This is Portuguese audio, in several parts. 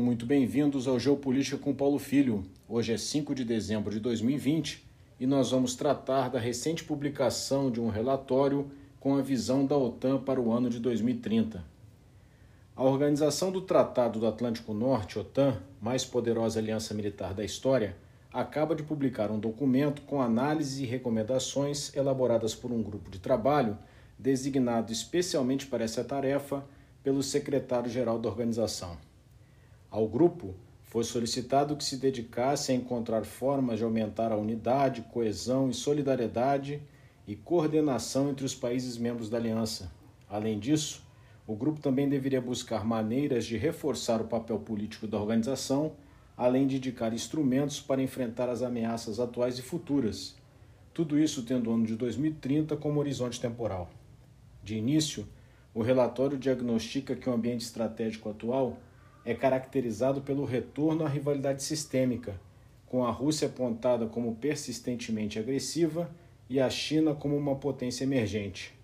muito bem-vindos ao Geopolítica com Paulo Filho. Hoje é 5 de dezembro de 2020 e nós vamos tratar da recente publicação de um relatório com a visão da OTAN para o ano de 2030. A Organização do Tratado do Atlântico Norte, OTAN, mais poderosa aliança militar da história, acaba de publicar um documento com análises e recomendações elaboradas por um grupo de trabalho designado especialmente para essa tarefa pelo secretário-geral da organização. Ao grupo foi solicitado que se dedicasse a encontrar formas de aumentar a unidade, coesão e solidariedade e coordenação entre os países membros da aliança. Além disso, o grupo também deveria buscar maneiras de reforçar o papel político da organização, além de indicar instrumentos para enfrentar as ameaças atuais e futuras. Tudo isso tendo o ano de 2030 como horizonte temporal. De início, o relatório diagnostica que o ambiente estratégico atual é caracterizado pelo retorno à rivalidade sistêmica, com a Rússia apontada como persistentemente agressiva e a China como uma potência emergente.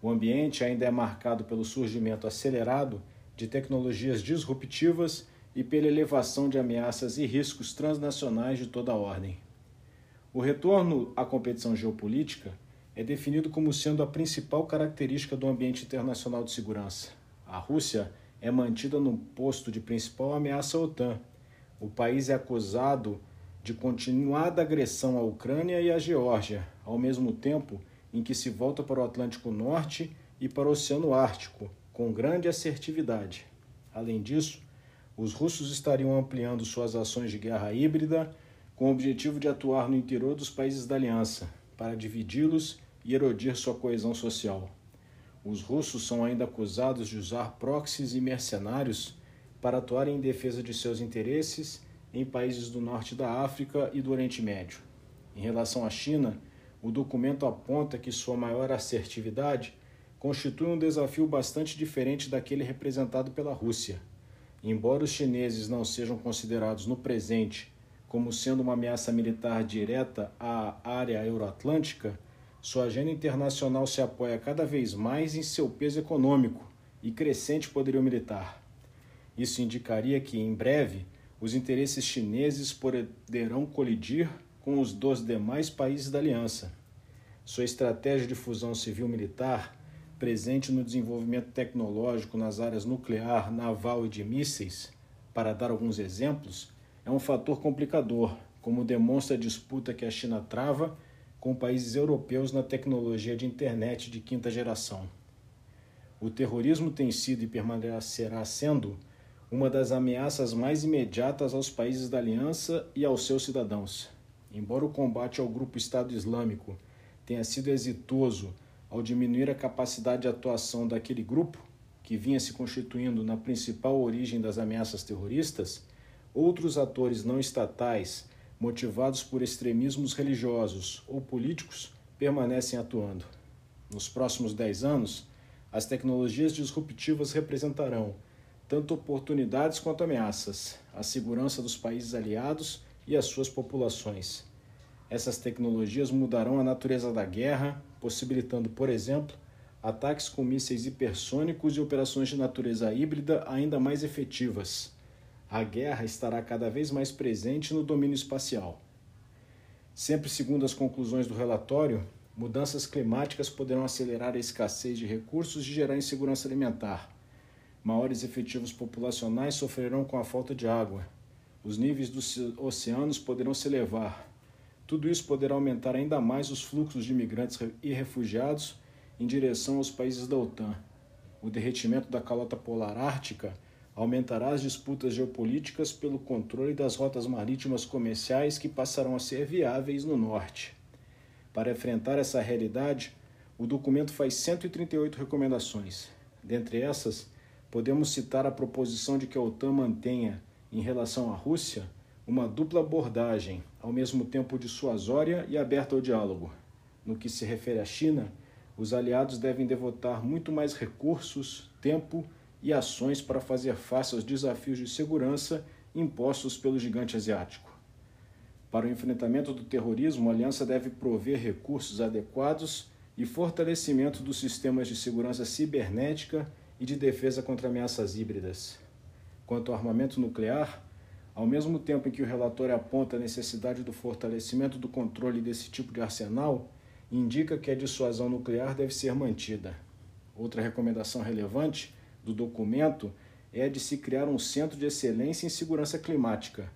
O ambiente ainda é marcado pelo surgimento acelerado de tecnologias disruptivas e pela elevação de ameaças e riscos transnacionais de toda a ordem. O retorno à competição geopolítica é definido como sendo a principal característica do ambiente internacional de segurança. A Rússia é mantida no posto de principal ameaça à OTAN. O país é acusado de continuada agressão à Ucrânia e à Geórgia, ao mesmo tempo em que se volta para o Atlântico Norte e para o Oceano Ártico, com grande assertividade. Além disso, os russos estariam ampliando suas ações de guerra híbrida com o objetivo de atuar no interior dos países da aliança, para dividi-los e erodir sua coesão social. Os russos são ainda acusados de usar proxies e mercenários para atuar em defesa de seus interesses em países do norte da África e do Oriente Médio. Em relação à China, o documento aponta que sua maior assertividade constitui um desafio bastante diferente daquele representado pela Rússia. Embora os chineses não sejam considerados no presente como sendo uma ameaça militar direta à área euroatlântica, sua agenda internacional se apoia cada vez mais em seu peso econômico e crescente poderio militar. Isso indicaria que, em breve, os interesses chineses poderão colidir com os dos demais países da aliança. Sua estratégia de fusão civil-militar, presente no desenvolvimento tecnológico nas áreas nuclear, naval e de mísseis, para dar alguns exemplos, é um fator complicador, como demonstra a disputa que a China trava com países europeus na tecnologia de internet de quinta geração. O terrorismo tem sido e permanecerá sendo uma das ameaças mais imediatas aos países da aliança e aos seus cidadãos. Embora o combate ao grupo Estado Islâmico tenha sido exitoso ao diminuir a capacidade de atuação daquele grupo, que vinha se constituindo na principal origem das ameaças terroristas, outros atores não estatais motivados por extremismos religiosos ou políticos, permanecem atuando. Nos próximos dez anos, as tecnologias disruptivas representarão tanto oportunidades quanto ameaças à segurança dos países aliados e às suas populações. Essas tecnologias mudarão a natureza da guerra, possibilitando, por exemplo, ataques com mísseis hipersônicos e operações de natureza híbrida ainda mais efetivas a guerra estará cada vez mais presente no domínio espacial. Sempre segundo as conclusões do relatório, mudanças climáticas poderão acelerar a escassez de recursos e gerar insegurança alimentar. Maiores efetivos populacionais sofrerão com a falta de água. Os níveis dos oceanos poderão se elevar. Tudo isso poderá aumentar ainda mais os fluxos de imigrantes e refugiados em direção aos países da OTAN. O derretimento da calota polar ártica aumentará as disputas geopolíticas pelo controle das rotas marítimas comerciais que passarão a ser viáveis no norte. Para enfrentar essa realidade, o documento faz 138 recomendações. Dentre essas, podemos citar a proposição de que a OTAN mantenha, em relação à Rússia, uma dupla abordagem, ao mesmo tempo dissuasória e aberta ao diálogo. No que se refere à China, os aliados devem devotar muito mais recursos, tempo e ações para fazer face aos desafios de segurança impostos pelo gigante asiático. Para o enfrentamento do terrorismo, a aliança deve prover recursos adequados e fortalecimento dos sistemas de segurança cibernética e de defesa contra ameaças híbridas. Quanto ao armamento nuclear, ao mesmo tempo em que o relatório aponta a necessidade do fortalecimento do controle desse tipo de arsenal, indica que a dissuasão nuclear deve ser mantida. Outra recomendação relevante do documento é de se criar um centro de excelência em segurança climática.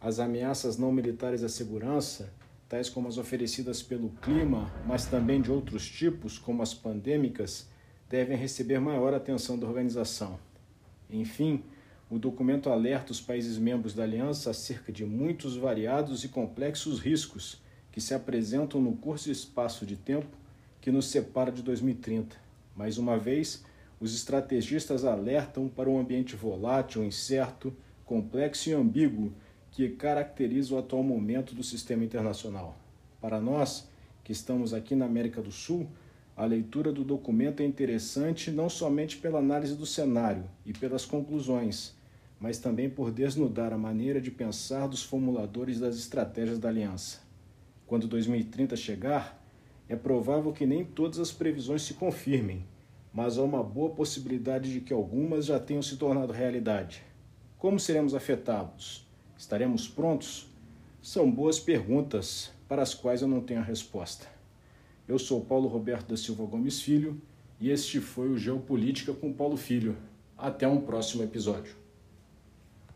As ameaças não militares à segurança, tais como as oferecidas pelo clima, mas também de outros tipos, como as pandêmicas, devem receber maior atenção da organização. Enfim, o documento alerta os países membros da aliança acerca de muitos variados e complexos riscos que se apresentam no curto espaço de tempo que nos separa de 2030. Mais uma vez, os estrategistas alertam para um ambiente volátil, incerto, complexo e ambíguo que caracteriza o atual momento do sistema internacional. Para nós, que estamos aqui na América do Sul, a leitura do documento é interessante não somente pela análise do cenário e pelas conclusões, mas também por desnudar a maneira de pensar dos formuladores das estratégias da aliança. Quando 2030 chegar, é provável que nem todas as previsões se confirmem, mas há uma boa possibilidade de que algumas já tenham se tornado realidade. Como seremos afetados? Estaremos prontos? São boas perguntas para as quais eu não tenho a resposta. Eu sou Paulo Roberto da Silva Gomes Filho e este foi o Geopolítica com Paulo Filho. Até um próximo episódio.